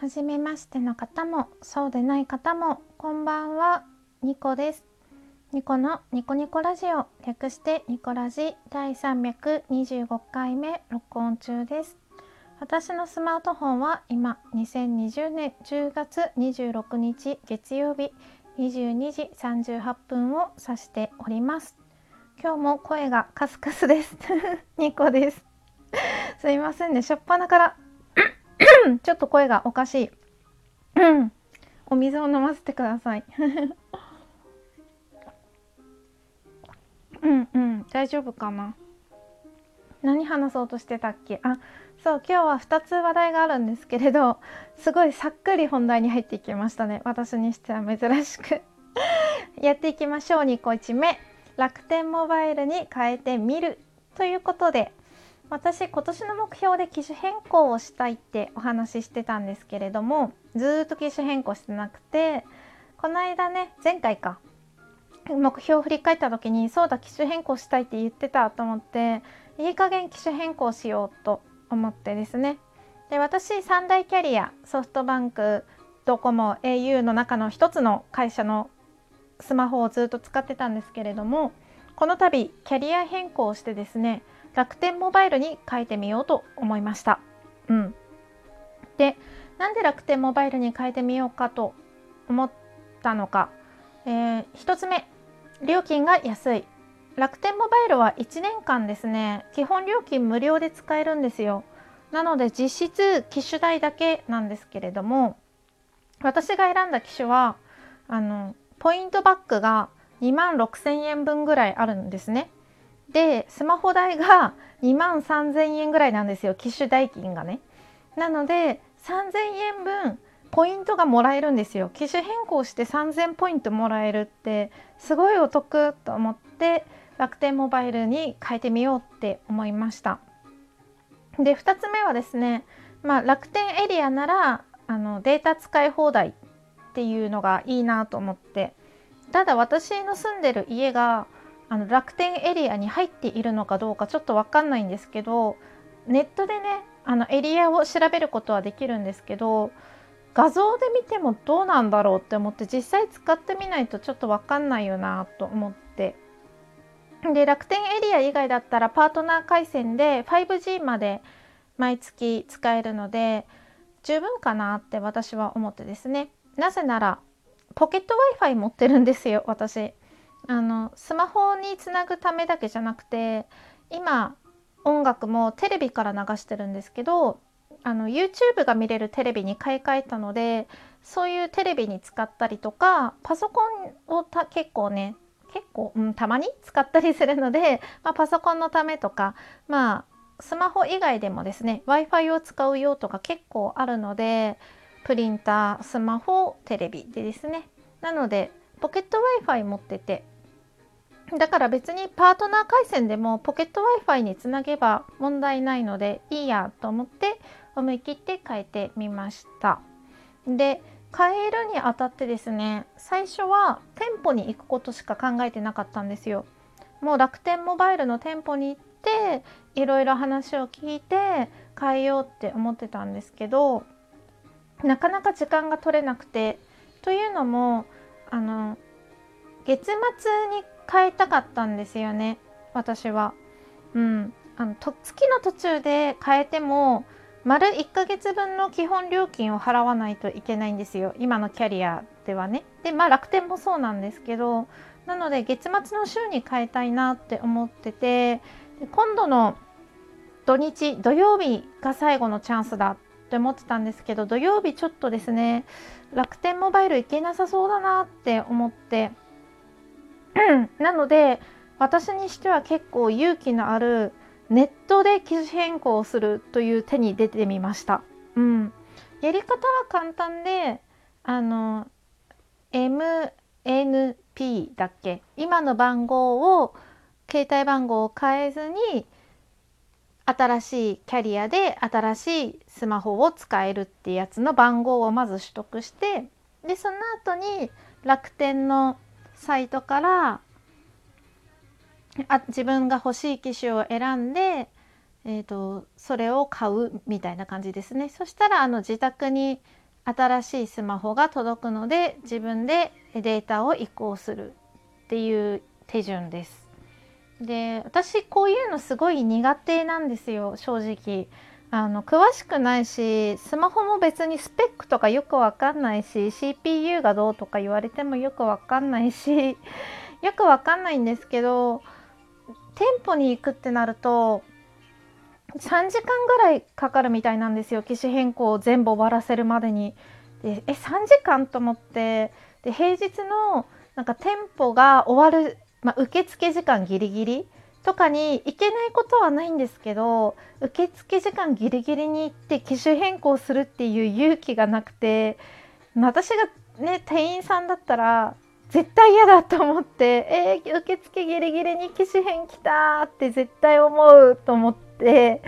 初めましての方もそうでない方もこんばんは。ニコです。ニコのニコニコラジオ。略してニコラジ。第325回目録音中です。私のスマートフォンは今2020年10月26日月曜日22時38分を指しております。今日も声がカスカスです。ニコです。すいませんね。しょっぱなからちょっと声がおかしい。お水を飲ませてください。うんうん。大丈夫かな？何話そうとしてたっけ？あそう。今日は2つ話題があるんですけれどすごいさっくり本題に入っていきましたね。私にしては珍しく。やっていきましょう。2個1目。楽天モバイルに変えてみる。ということで私今年の目標で機種変更をしたいってお話ししてたんですけれどもずっと機種変更してなくてこの間ね前回か目標を振り返った時にそうだ機種変更したいって言ってたと思っていい加減機種変更しようと思ってですね。で私三大キャリアソフトバンクドコモ au の中の一つの会社のスマホをずっと使ってたんですけれどもこの度キャリア変更してですね楽天モバイルに変えてみようと思いました。うん、でなんで楽天モバイルに変えてみようかと思ったのか、えー、1つ目。料金が安い。楽天モバイルは1年間ですね。基本料金無料で使えるんですよ。なので実質機種代だけなんですけれども私が選んだ機種はあのポイントバックが2万6,000円分ぐらいあるんですね。でスマホ代が2万3,000円ぐらいなんですよ機種代金がね。なので3,000円分ポイントがもらえるんですよ。機種変更して3,000ポイントもらえるってすごいお得と思って楽天モバイルに変えてみようって思いました。で2つ目はですね、まあ、楽天エリアならあのデータ使い放題っていうのがいいなと思ってただ私の住んでる家があの楽天エリアに入っているのかどうかちょっと分かんないんですけどネットでねあのエリアを調べることはできるんですけど画像で見てもどうなんだろうって思って実際使ってみないとちょっと分かんないよなと思って。で楽天エリア以外だったらパートナー回線で 5G まで毎月使えるので十分かなって私は思ってですね。なぜならポケット Wi-Fi 持ってるんですよ私。あのスマホにつなぐためだけじゃなくて今音楽もテレビから流してるんですけどあの YouTube が見れるテレビに買い替えたのでそういうテレビに使ったりとかパソコンをた結構ね結構、うん、たまに使ったりするので、まあ、パソコンのためとかまあスマホ以外でもですね w i f i を使う用とか結構あるのでプリンタースマホテレビでですね。なのでポケット Wi-Fi 持っててだから別にパートナー回線でもポケット Wi-Fi につなげば問題ないのでいいやと思って思い切って変えてみました。で変えるにあたってですね最初は店舗に行くことしか考えてなかったんですよ。もう楽天モバイルの店舗に行っていろいろ話を聞いて変えようって思ってたんですけどなかなか時間が取れなくてというのもあの月末に変えたかったんですよね私は。うん、あのと月の途中で変えても丸1ヶ月分の基本料金を払わないといけないんですよ今のキャリアではね。でまあ楽天もそうなんですけどなので月末の週に変えたいなって思ってて今度の土日土曜日が最後のチャンスだって思ってたんですけど土曜日ちょっとですね楽天モバイル行けなさそうだなって思ってなので私にしては結構勇気のあるネットで機種変更するという手に出てみました。うん、やり方は簡単であの MNP だっけ？今の番号を携帯番号を変えずに新しいキャリアで新しいスマホを使えるってやつの番号をまず取得してでその後に楽天のサイトからあ自分が欲しい機種を選んで、えーと、それを買うみたいな感じですねそしたらあの自宅に新しいスマホが届くので自分でデータを移行するっていう手順です。で私こういうのすごい苦手なんですよ正直。あの詳しくないしスマホも別にスペックとかよくわかんないし CPU がどうとか言われてもよくわかんないし よくわかんないんですけど店舗に行くってなると3時間ぐらいかかるみたいなんですよ機種変更を全部終わらせるまでに。でえ3時間と思ってで平日のなんか店舗が終わる、まあ、受付時間ギリギリとかに行けないことはないんですけど受付時間ギリギリに行って機種変更するっていう勇気がなくて私がね店員さんだったら絶対嫌だと思ってえー、受付ギリギリに機種変来たって絶対思うと思って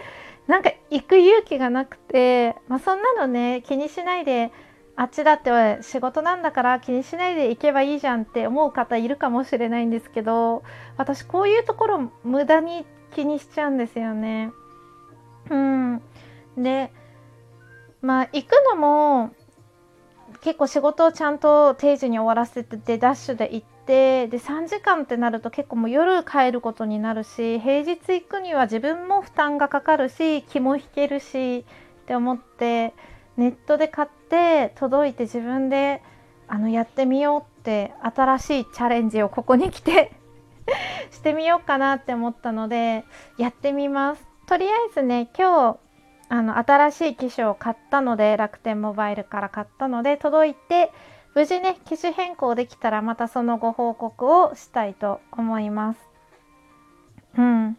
なんか行く勇気がなくて、まあ、そんなのね気にしないであっちだって仕事なんだから気にしないで行けばいいじゃんって思う方いるかもしれないんですけど私こういうところ無駄に気にしちゃうんですよね。うん、でまあ行くのも結構仕事をちゃんと定時に終わらせててダッシュで行ってで3時間ってなると結構もう夜帰ることになるし平日行くには自分も負担がかかるし気も引けるしって思ってネットで買っって届いて自分であのやってみようって新しいチャレンジをここに来て してみようかなって思ったのでやってみます。とりあえずね今日あの新しい機種を買ったので楽天モバイルから買ったので届いて無事ね機種変更できたらまたそのご報告をしたいと思います。うん、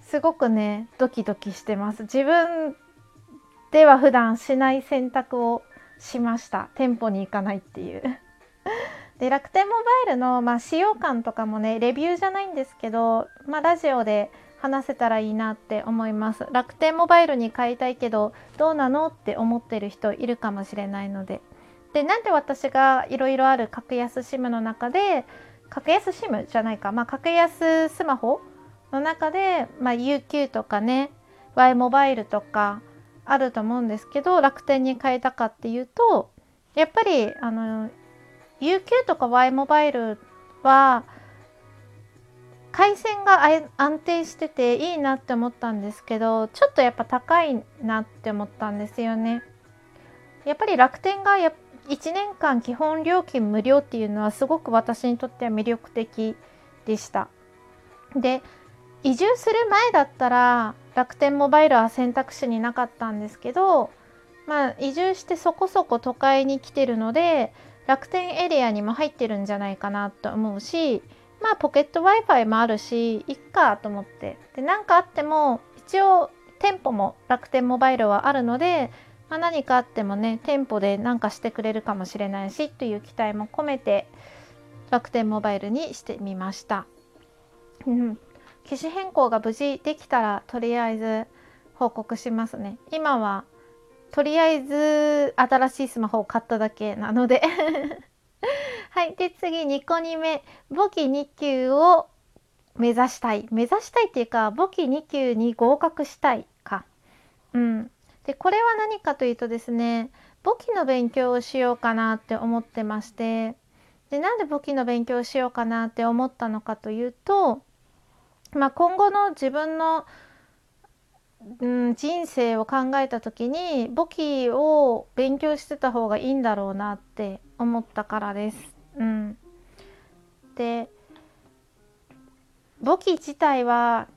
すごくねドキドキしてます。自分では普段しない選択をしました。店舗に行かないっていう。で楽天モバイルの、まあ、使用感とかもねレビューじゃないんですけど、まあ、ラジオで話せたらいいなって思います。楽天モバイルに買いたいけどどうなのって思ってる人いるかもしれないので。でなんで私がいろいろある格安 SIM の中で格安 SIM じゃないか、まあ、格安スマホの中で、まあ、UQ とかね Y モバイルとかあると思うんですけど楽天に変えたかっていうとやっぱりあの UQ とか Y モバイルは回線が安定してていいなって思ったんですけどちょっとやっぱ高いなって思ったんですよね。やっぱり楽天がや1年間基本料金無料っていうのはすごく私にとっては魅力的でした。で移住する前だったら楽天モバイルは選択肢になかったんですけどまあ移住してそこそこ都会に来てるので楽天エリアにも入ってるんじゃないかなと思うしまあポケット Wi-Fi もあるしいっかと思ってで何かあっても一応店舗も楽天モバイルはあるので、まあ、何かあってもね店舗で何かしてくれるかもしれないしという期待も込めて楽天モバイルにしてみました。機種変更が無事できたらとりあえず報告しますね。今はとりあえず新しいスマホを買っただけなので はい。で、次、2個2目。簿記2級を目指したい。目指したいっていうか、簿記2級に合格したいか。うん。で、これは何かというとですね、簿記の勉強をしようかなって思ってまして、で、なんで簿記の勉強をしようかなって思ったのかというと、まあ、今後の自分の、うん、人生を考えた時に簿記を勉強してた方がいいんだろうなって思ったからです。うん、で簿記自体は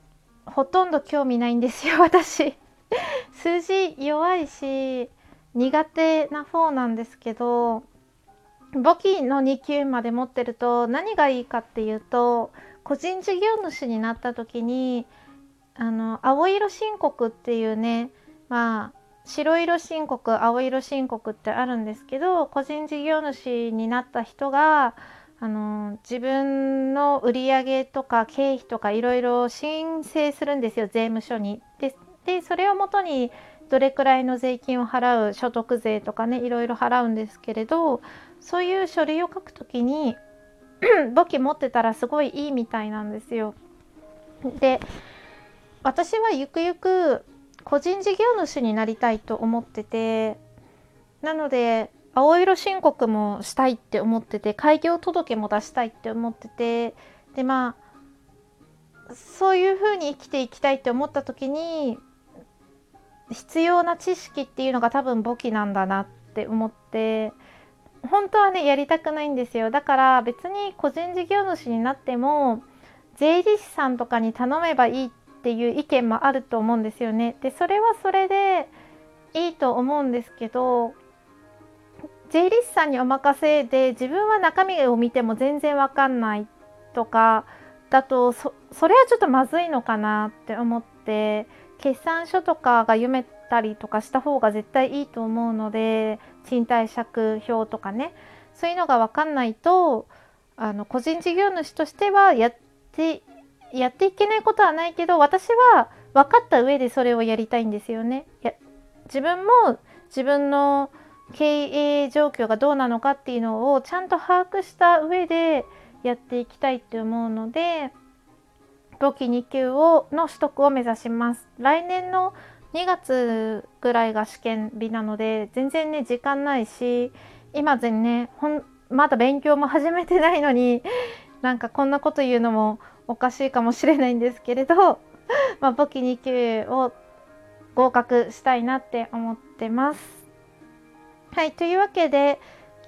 ほとんど興味ないんですよ 私 数字弱いし苦手な方なんですけど簿記の2級まで持ってると何がいいかっていうと個人事業主になった時にあの青色申告っていうねまあ白色申告青色申告ってあるんですけど個人事業主になった人があの自分の売上とか経費とかいろいろ申請するんですよ税務署に。ででそれをもとにどれくらいの税金を払う所得税とかねいろいろ払うんですけれどそういう書類を書くときに 簿記持ってたらすごいいいみたいなんですよ。で私はゆくゆく個人事業主になりたいと思っててなので青色申告もしたいって思ってて開業届も出したいって思っててでまあそういうふうに生きていきたいって思った時に必要な知識っていうのが多分簿記なんだなって思って本当はねやりたくないんですよだから別に個人事業主になっても税理士さんとかに頼めばいいっていう意見もあると思うんですよね。でそれはそれでいいと思うんですけど税理士さんにお任せで自分は中身を見ても全然わかんないとかだとそれはちょっとまずいのかなって思って決算書とかが読めたりとかした方が絶対いいと思うので賃貸借表とかねそういうのが分かんないとあの個人事業主としてはやってやっていけないことはないけど私は分かった上でそれをやりたいんですよね。や自分も自分の経営状況がどうなのかっていうのをちゃんと把握した上でやっていきたいって思うので簿記2級をの取得を目指します。来年の2月ぐらいが試験日なので全然ね時間ないし今全ねほんまだ勉強も始めてないのになんかこんなこと言うのもおかしいかもしれないんですけれど、まあ、簿記2級を合格したいなって思ってます。はいというわけで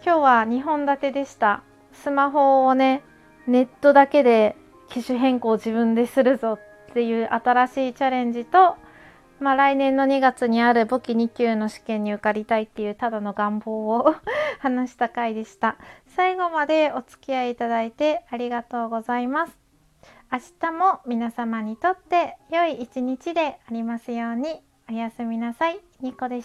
今日は2本立てでした。スマホをねネットだけで機種変更自分でするぞっていう新しいチャレンジとまあ、来年の2月にある簿記2級の試験に受かりたいっていうただの願望を 話した回でした。最後までお付き合いいただいてありがとうございます。明日も皆様にとって良い一日でありますようにおやすみなさい。ニコでした。